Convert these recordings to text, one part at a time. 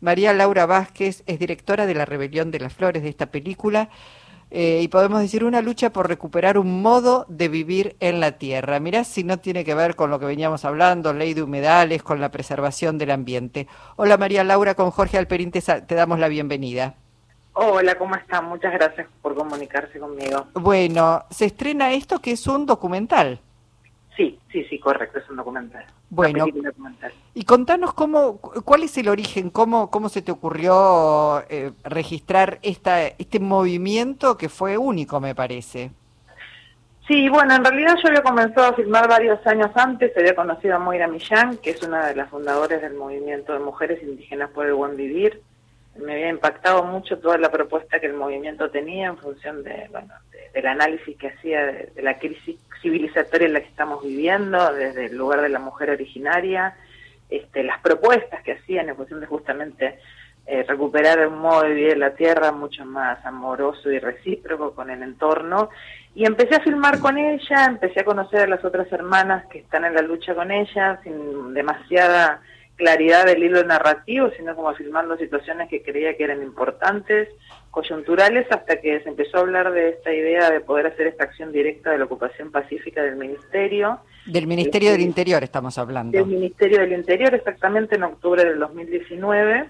María Laura Vázquez es directora de La Rebelión de las Flores de esta película eh, y podemos decir una lucha por recuperar un modo de vivir en la tierra. Mirá si no tiene que ver con lo que veníamos hablando, ley de humedales, con la preservación del ambiente. Hola María Laura, con Jorge Alperín te, te damos la bienvenida. Hola, ¿cómo están? Muchas gracias por comunicarse conmigo. Bueno, se estrena esto que es un documental. Sí, sí, sí, correcto, es un documental. Bueno, y contanos cómo, cuál es el origen, cómo, cómo se te ocurrió eh, registrar esta, este movimiento que fue único, me parece. Sí, bueno, en realidad yo había comenzado a filmar varios años antes, había conocido a Moira Millán, que es una de las fundadoras del movimiento de mujeres indígenas por el buen vivir. Me había impactado mucho toda la propuesta que el movimiento tenía en función de, bueno, del análisis que hacía de la crisis civilizatoria en la que estamos viviendo, desde el lugar de la mujer originaria, este, las propuestas que hacían en función de justamente eh, recuperar un modo de vivir en la tierra mucho más amoroso y recíproco con el entorno. Y empecé a filmar con ella, empecé a conocer a las otras hermanas que están en la lucha con ella, sin demasiada claridad del hilo narrativo, sino como filmando situaciones que creía que eran importantes, coyunturales, hasta que se empezó a hablar de esta idea de poder hacer esta acción directa de la ocupación pacífica del Ministerio. Del Ministerio del Interior estamos hablando. Del Ministerio del Interior, exactamente en octubre del 2019.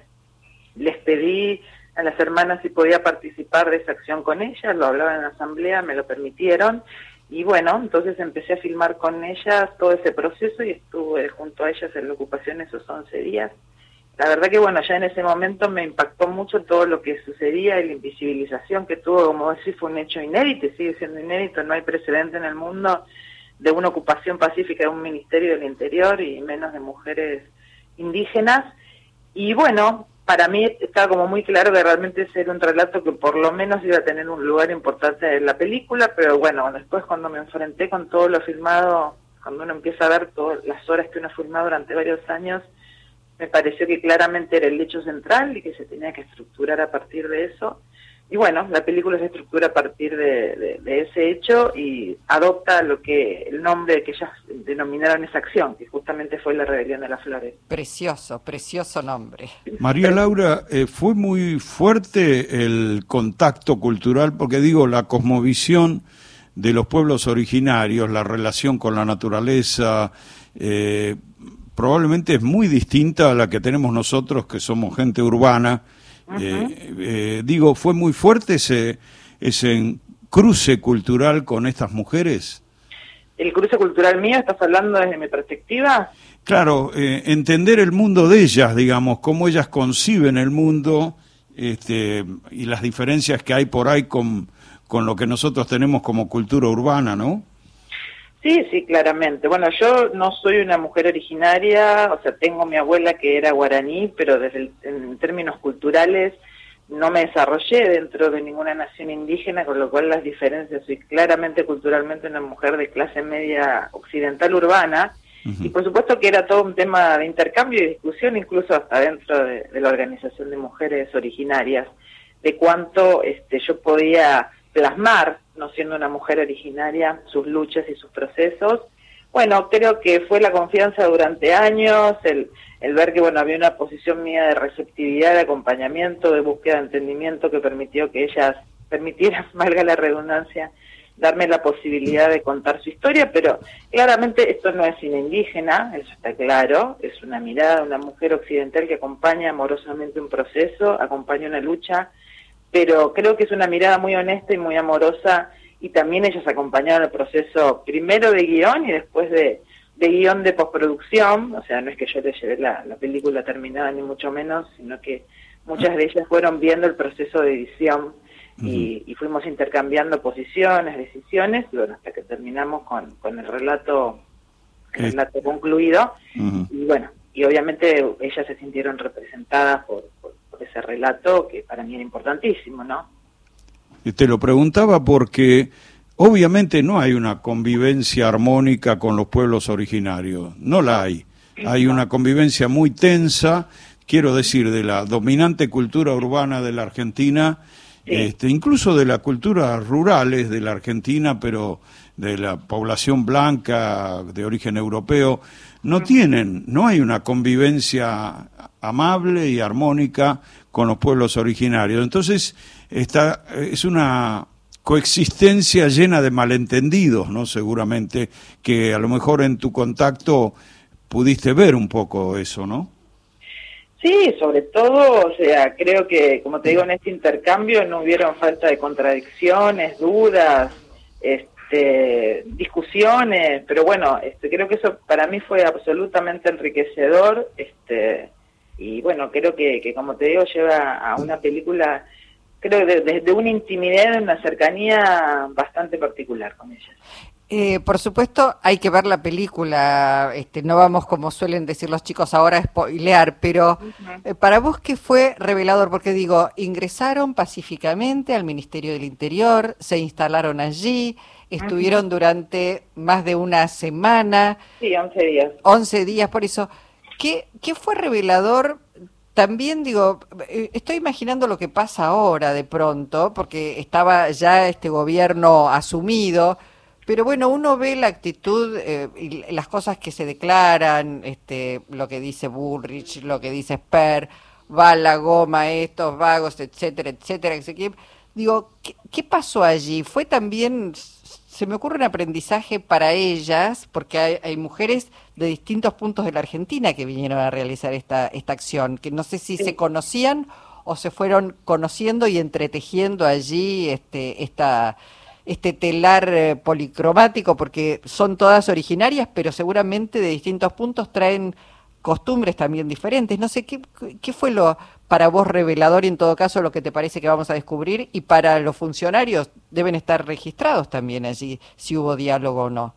Les pedí a las hermanas si podía participar de esa acción con ellas, lo hablaba en la asamblea, me lo permitieron, y bueno, entonces empecé a filmar con ellas todo ese proceso y estuve junto a ellas en la ocupación esos 11 días. La verdad que bueno, ya en ese momento me impactó mucho todo lo que sucedía y la invisibilización que tuvo, como decir, fue un hecho inédito, sigue siendo inédito, no hay precedente en el mundo de una ocupación pacífica de un ministerio del interior y menos de mujeres indígenas. Y bueno, para mí estaba como muy claro que realmente era un relato que por lo menos iba a tener un lugar importante en la película, pero bueno, después cuando me enfrenté con todo lo filmado, cuando uno empieza a ver todas las horas que uno ha filmado durante varios años, me pareció que claramente era el hecho central y que se tenía que estructurar a partir de eso. Y bueno, la película se estructura a partir de, ese hecho y adopta lo que el nombre que ellas denominaron esa acción, que justamente fue la rebelión de las flores. Precioso, precioso nombre. María Laura, eh, fue muy fuerte el contacto cultural, porque digo, la cosmovisión de los pueblos originarios, la relación con la naturaleza, eh, probablemente es muy distinta a la que tenemos nosotros, que somos gente urbana eh, eh, digo, ¿fue muy fuerte ese, ese cruce cultural con estas mujeres? ¿El cruce cultural mío estás hablando desde mi perspectiva? Claro, eh, entender el mundo de ellas, digamos, cómo ellas conciben el mundo este, y las diferencias que hay por ahí con, con lo que nosotros tenemos como cultura urbana, ¿no? Sí, sí, claramente. Bueno, yo no soy una mujer originaria, o sea, tengo mi abuela que era guaraní, pero desde en términos culturales no me desarrollé dentro de ninguna nación indígena, con lo cual las diferencias, soy claramente culturalmente una mujer de clase media occidental urbana, y por supuesto que era todo un tema de intercambio y discusión, incluso hasta dentro de, de la organización de mujeres originarias, de cuánto este, yo podía plasmar, no siendo una mujer originaria, sus luchas y sus procesos. Bueno, creo que fue la confianza durante años, el, el ver que bueno había una posición mía de receptividad, de acompañamiento, de búsqueda de entendimiento que permitió que ellas permitieran, valga la redundancia, darme la posibilidad de contar su historia, pero claramente esto no es cine indígena, eso está claro, es una mirada de una mujer occidental que acompaña amorosamente un proceso, acompaña una lucha pero creo que es una mirada muy honesta y muy amorosa y también ellos acompañaron el proceso primero de guion y después de, de guion de postproducción, o sea, no es que yo les llevé la, película terminada ni mucho menos, sino que muchas de ellas fueron viendo el proceso de edición y, fuimos intercambiando posiciones, decisiones, y bueno, hasta que terminamos con, con el relato, el relato concluido, y bueno, y obviamente ellas se sintieron representadas por ese relato que para mí era importantísimo, ¿no? Te lo preguntaba porque obviamente no hay una convivencia armónica con los pueblos originarios, no la hay. Hay una convivencia muy tensa, quiero decir, de la dominante cultura urbana de la Argentina, este, incluso de las culturas rurales de la Argentina, pero de la población blanca de origen europeo, no tienen, no hay una convivencia amable y armónica con los pueblos originarios. Entonces, esta es una coexistencia llena de malentendidos, ¿no? Seguramente que a lo mejor en tu contacto pudiste ver un poco eso, ¿no? Sí, sobre todo, o sea, creo que, como te digo, en este intercambio no hubieron falta de contradicciones, dudas, este, discusiones, pero bueno, este, creo que eso para mí fue absolutamente enriquecedor, este, y bueno, creo que, que como te digo, lleva a una película, creo desde de, una intimidad, una cercanía bastante particular con ella. Eh, por supuesto, hay que ver la película. Este, no vamos, como suelen decir los chicos ahora, a spoilear, pero eh, para vos, ¿qué fue revelador? Porque digo, ingresaron pacíficamente al Ministerio del Interior, se instalaron allí, estuvieron durante más de una semana. Sí, 11 días. 11 días, por eso. ¿Qué, qué fue revelador? También digo, eh, estoy imaginando lo que pasa ahora de pronto, porque estaba ya este gobierno asumido pero bueno, uno ve la actitud eh, y las cosas que se declaran, este, lo que dice Bullrich, lo que dice Sper, va la goma, estos vagos, etcétera, etcétera. Digo, ¿qué, ¿qué, pasó allí? ¿Fue también, se me ocurre un aprendizaje para ellas, porque hay, hay, mujeres de distintos puntos de la Argentina que vinieron a realizar esta, esta acción, que no sé si se conocían o se fueron conociendo y entretejiendo allí este, esta este telar eh, policromático, porque son todas originarias, pero seguramente de distintos puntos traen costumbres también diferentes. No sé, ¿qué, fue lo para vos revelador en todo caso lo que te parece que vamos a descubrir? Y para los funcionarios deben estar registrados también allí, si hubo diálogo o no.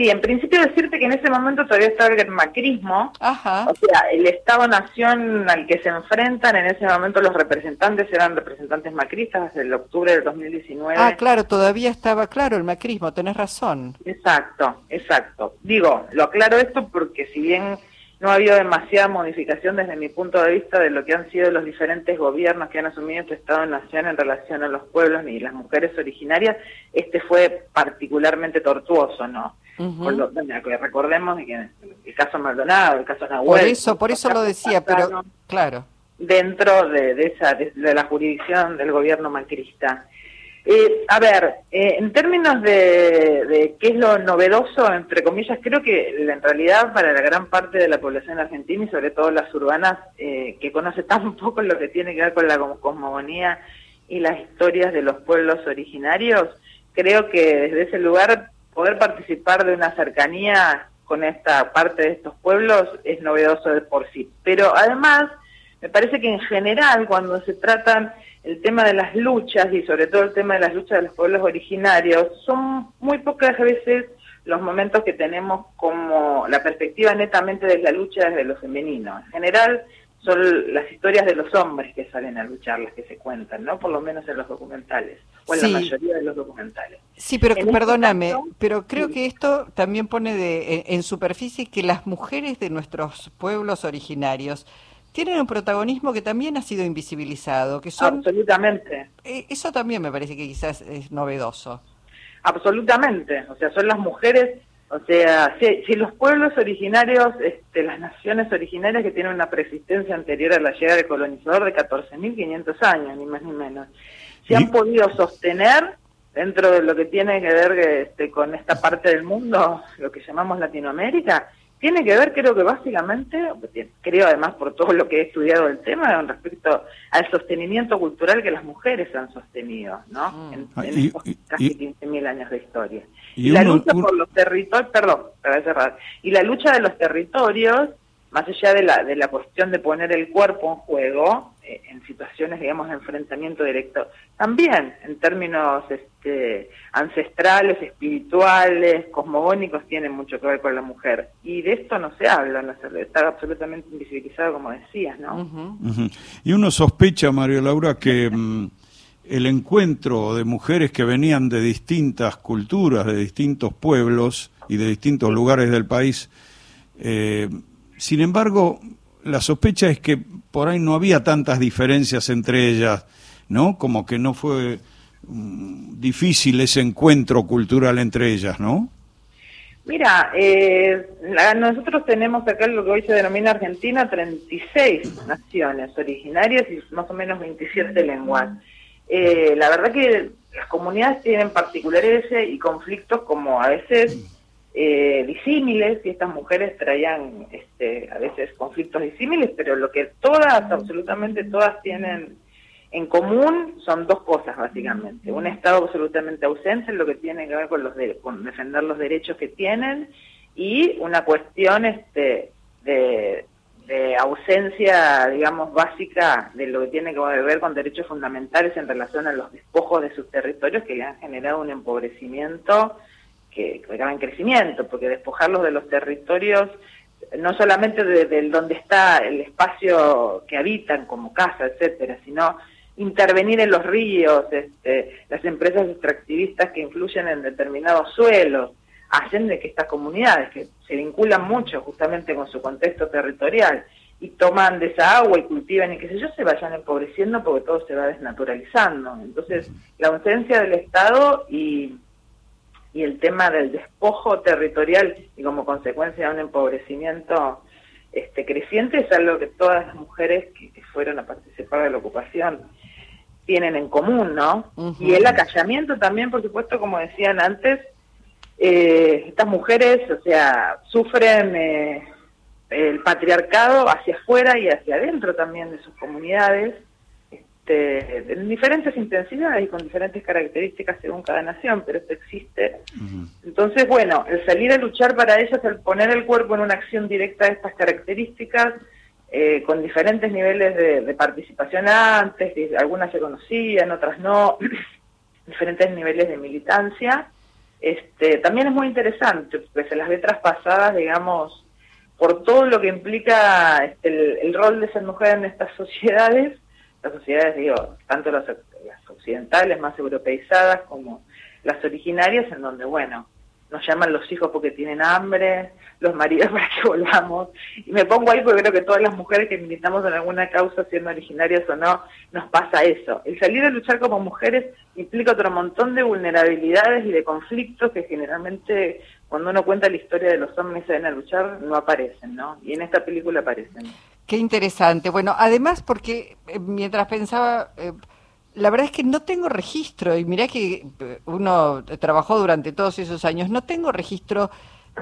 Sí, en principio decirte que en ese momento todavía estaba el macrismo, o sea, el Estado-Nación al que se enfrentan, en ese momento los representantes eran representantes macristas desde el octubre del 2019. Ah, claro, todavía estaba claro el macrismo, tenés razón. Exacto, exacto. Digo, lo aclaro esto porque si bien no ha habido demasiada modificación desde mi punto de vista de lo que han sido los diferentes gobiernos que han asumido este Estado-Nación en relación a los pueblos y las mujeres originarias, este fue particularmente tortuoso, ¿no? Recordemos que el caso Maldonado, el caso Nahuel... Por eso, por eso lo decía, pero claro. Dentro de, esa, de, la jurisdicción del gobierno macrista. Eh, a ver, eh, en términos de, de, qué es lo novedoso, entre comillas, creo que en realidad para la gran parte de la población argentina y sobre todo las urbanas, eh, que conoce tan poco lo que tiene que ver con la cosmogonía y las historias de los pueblos originarios, creo que desde ese lugar poder participar de una cercanía con esta parte de estos pueblos es novedoso de por sí. Pero además, me parece que en general, cuando se tratan el tema de las luchas y sobre todo el tema de las luchas de los pueblos originarios, son muy pocas veces los momentos que tenemos como la perspectiva netamente de la lucha desde lo femenino. En general, son las historias de los hombres que salen a luchar las que se cuentan, ¿no? Por lo menos en los documentales, o en la mayoría de los documentales. Sí, pero este perdóname, pero creo que esto también pone de, en, superficie que las mujeres de nuestros pueblos originarios tienen un protagonismo que también ha sido invisibilizado, que son... Absolutamente. Eh, eso también me parece que quizás es novedoso. Absolutamente, o sea, son las mujeres o sea, si, los pueblos originarios, este, las naciones originarias que tienen una persistencia anterior a la llegada del colonizador de 14.500 años, ni más ni menos, se han podido sostener dentro de lo que tiene que ver este, con esta parte del mundo, lo que llamamos Latinoamérica, tiene que ver, creo que básicamente, creo además por todo lo que he estudiado del tema, con respecto al sostenimiento cultural que las mujeres han sostenido, ¿no? Mm. En, ah, estos casi 15.000 años de historia. Y, la lucha por los territorios, perdón, para cerrar, y la lucha de los territorios, más allá de la, de la cuestión de poner el cuerpo en juego, eh, en situaciones, digamos, de enfrentamiento directo, también en términos este, ancestrales, espirituales, cosmogónicos, tienen mucho que ver con la mujer. Y de esto no se habla, no se, está absolutamente invisibilizado, como decías, ¿no? Y uno sospecha, Mario Laura, que... Mm, el encuentro de mujeres que venían de distintas culturas, de distintos pueblos y de distintos lugares del país. Eh, sin embargo, la sospecha es que por ahí no había tantas diferencias entre ellas, ¿no? Como que no fue mm, difícil ese encuentro cultural entre ellas, ¿no? Mira, eh, nosotros tenemos acá lo que hoy se denomina Argentina 36 naciones originarias y más o menos 27 lenguas. Eh, la verdad que las comunidades tienen particularidades y conflictos como a veces eh, disímiles y estas mujeres traían este, a veces conflictos disímiles, pero lo que todas, absolutamente todas tienen en común son dos cosas básicamente. Un Estado absolutamente ausente en lo que tiene que ver con, los con defender los derechos que tienen y una cuestión este, de, ausencia, digamos, básica de lo que tiene que ver con derechos fundamentales en relación a los despojos de sus territorios que han generado un empobrecimiento que, que crecimiento, porque despojarlos de los territorios no solamente de, de, donde está el espacio que habitan como casa, etcétera, sino intervenir en los ríos, este, las empresas extractivistas que influyen en determinados suelos, hacen de que estas comunidades, que se vinculan mucho justamente con su contexto territorial, y toman de esa agua y cultivan y qué sé yo, se vayan empobreciendo porque todo se va desnaturalizando. Entonces, la ausencia del Estado y, y el tema del despojo territorial y como consecuencia de un empobrecimiento este, creciente es algo que todas las mujeres que fueron a participar de la ocupación tienen en común, ¿no? Y el acallamiento también, por supuesto, como decían antes, eh, estas mujeres, o sea, sufren eh, el patriarcado hacia afuera y hacia adentro también de sus comunidades, este, en diferentes intensidades y con diferentes características según cada nación, pero esto existe. Entonces, bueno, el salir a luchar para ellas, el poner el cuerpo en una acción directa de estas características, eh, con diferentes niveles de, participación antes, algunas se conocían, otras no, diferentes niveles de militancia. Este, también es muy interesante, porque se las ve traspasadas, digamos, por todo lo que implica este, el, rol de ser mujer en estas sociedades, las sociedades, digo, tanto las, occidentales más europeizadas como las originarias, en donde, bueno, nos llaman los hijos porque tienen hambre, los maridos para que volvamos. Y me pongo ahí porque creo que todas las mujeres que militamos en alguna causa, siendo originarias o no, nos pasa eso. El salir a luchar como mujeres implica otro montón de vulnerabilidades y de conflictos que generalmente cuando uno cuenta la historia de los hombres que salen a luchar no aparecen, ¿no? Y en esta película aparecen. Qué interesante. Bueno, además porque eh, mientras pensaba... Eh, la verdad es que no tengo registro, y mirá que eh, uno trabajó durante todos esos años, no tengo registro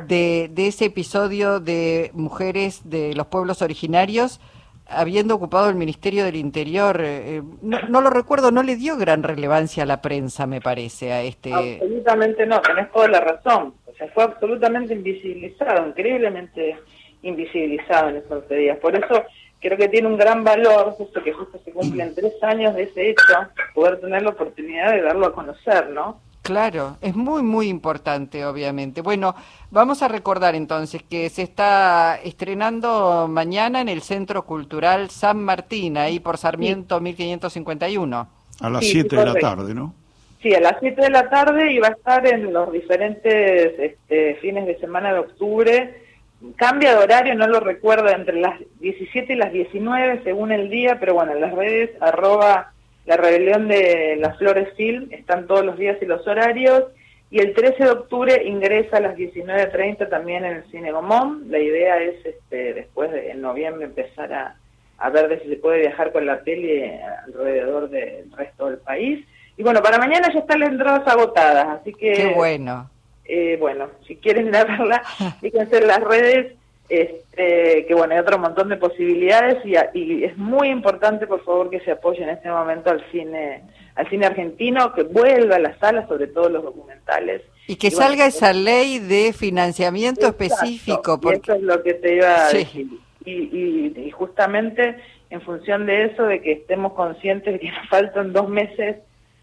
de, de ese episodio de mujeres de los pueblos originarios habiendo ocupado el Ministerio del Interior. Eh, no, lo recuerdo, no le dio gran relevancia a la prensa, me parece, a este... Absolutamente no, tenés toda la razón. O sea, fue absolutamente invisibilizado, increíblemente invisibilizado en esos días. Por eso creo que tiene un gran valor, justo que justo se cumplen tres años de ese hecho, poder tener la oportunidad de darlo a conocer, ¿no? Claro, es muy, muy importante, obviamente. Bueno, vamos a recordar entonces que se está estrenando mañana en el Centro Cultural San Martín, ahí por Sarmiento 1551. A las 7 de la tarde, ¿no? Sí, a las 7 de la tarde y va a estar en los diferentes este, fines de semana de octubre. Cambia de horario, no lo recuerdo, entre las 17 y las 19 según el día, pero bueno, en las redes arroba la rebelión de las Flores Film están todos los días y los horarios. Y el 13 de octubre ingresa a las 19.30 también en el Cine Gomón. La idea es este, después de en noviembre empezar a, ver si se puede viajar con la peli alrededor del resto del país. Y bueno, para mañana ya están las entradas agotadas, así que... Qué bueno. Eh, bueno, si quieren ir a verla, fíjense en las redes este, que bueno, hay otro montón de posibilidades y, y, es muy importante, por favor, que se apoye en este momento al cine, al cine argentino, que vuelva a las salas, sobre todo los documentales. Y que salga esa ley de financiamiento específico. Porque... eso es lo que te iba a decir. Y, y, y justamente en función de eso, de que estemos conscientes de que nos faltan dos meses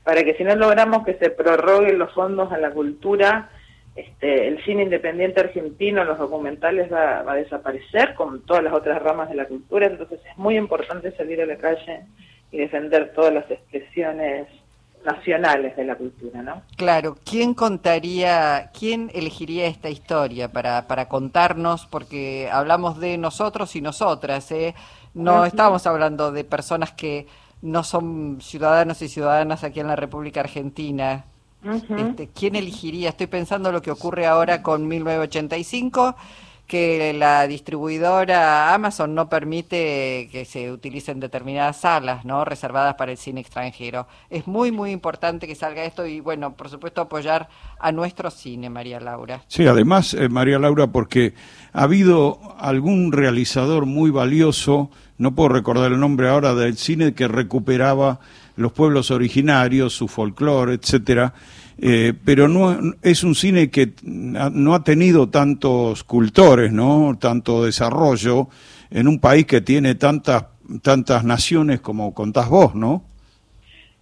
para que si no logramos que se prorroguen los fondos a la cultura, este, el cine independiente argentino, los documentales va, a desaparecer con todas las otras ramas de la cultura, entonces es muy importante salir a la calle y defender todas las expresiones nacionales de la cultura, ¿no? Claro, ¿quién contaría, quién elegiría esta historia para, para contarnos? Porque hablamos de nosotros y nosotras, ¿eh? No estamos hablando de personas que no son ciudadanos y ciudadanas aquí en la República Argentina. Este, ¿Quién elegiría? Estoy pensando lo que ocurre ahora con 1985 que la distribuidora Amazon no permite que se utilicen determinadas salas, ¿no? Reservadas para el cine extranjero. Es muy, muy importante que salga esto y, bueno, por supuesto, apoyar a nuestro cine, María Laura. Sí, además, eh, María Laura, porque ha habido algún realizador muy valioso, no puedo recordar el nombre ahora, del cine que recuperaba los pueblos originarios, su folclore, etcétera, eh, pero no es un cine que no ha tenido tantos cultores, ¿no? Tanto desarrollo en un país que tiene tantas tantas naciones como contás vos, ¿no?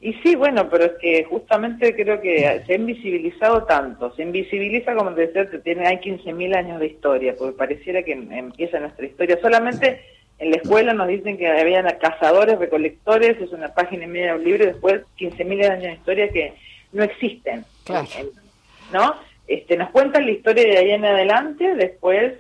Y sí, bueno, pero es que justamente creo que se ha invisibilizado tanto, se invisibiliza como te decía, tiene, hay 15.000 años de historia, porque pareciera que empieza nuestra historia. Solamente en la escuela nos dicen que habían cazadores, recolectores, es una página y media de un libro, y después 15.000 años de historia que no existen. ¿No? Este, nos cuentan la historia de ahí en adelante, después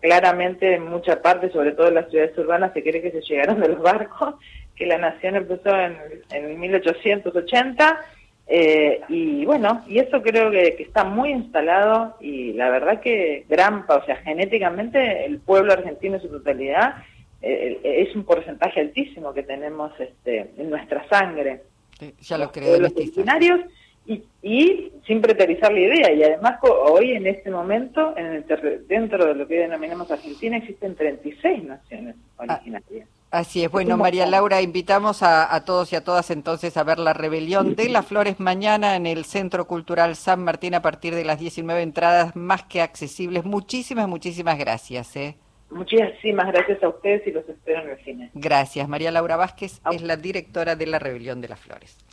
claramente en mucha parte, sobre todo en las ciudades urbanas, se cree que se llegaron de los barcos, que la nación empezó en, en 1880, eh, y bueno, y eso creo que, está muy instalado, y la verdad que gran, o sea, genéticamente el pueblo argentino en su totalidad eh, es un porcentaje altísimo que tenemos este, en nuestra sangre ya lo creo. Los escenarios y, y, sin preterizar la idea. Y además hoy en este momento, en el dentro de lo que denominamos Argentina, existen 36 naciones ah, originarias. Así es. Bueno, María Laura, invitamos a, a, todos y a todas entonces a ver la rebelión de las flores mañana en el Centro Cultural San Martín a partir de las 19 entradas más que accesibles. Muchísimas, muchísimas gracias. ¿eh? Muchísimas gracias a ustedes y los espero en el cine. Gracias. María Laura Vázquez es la directora de la Rebelión de las Flores.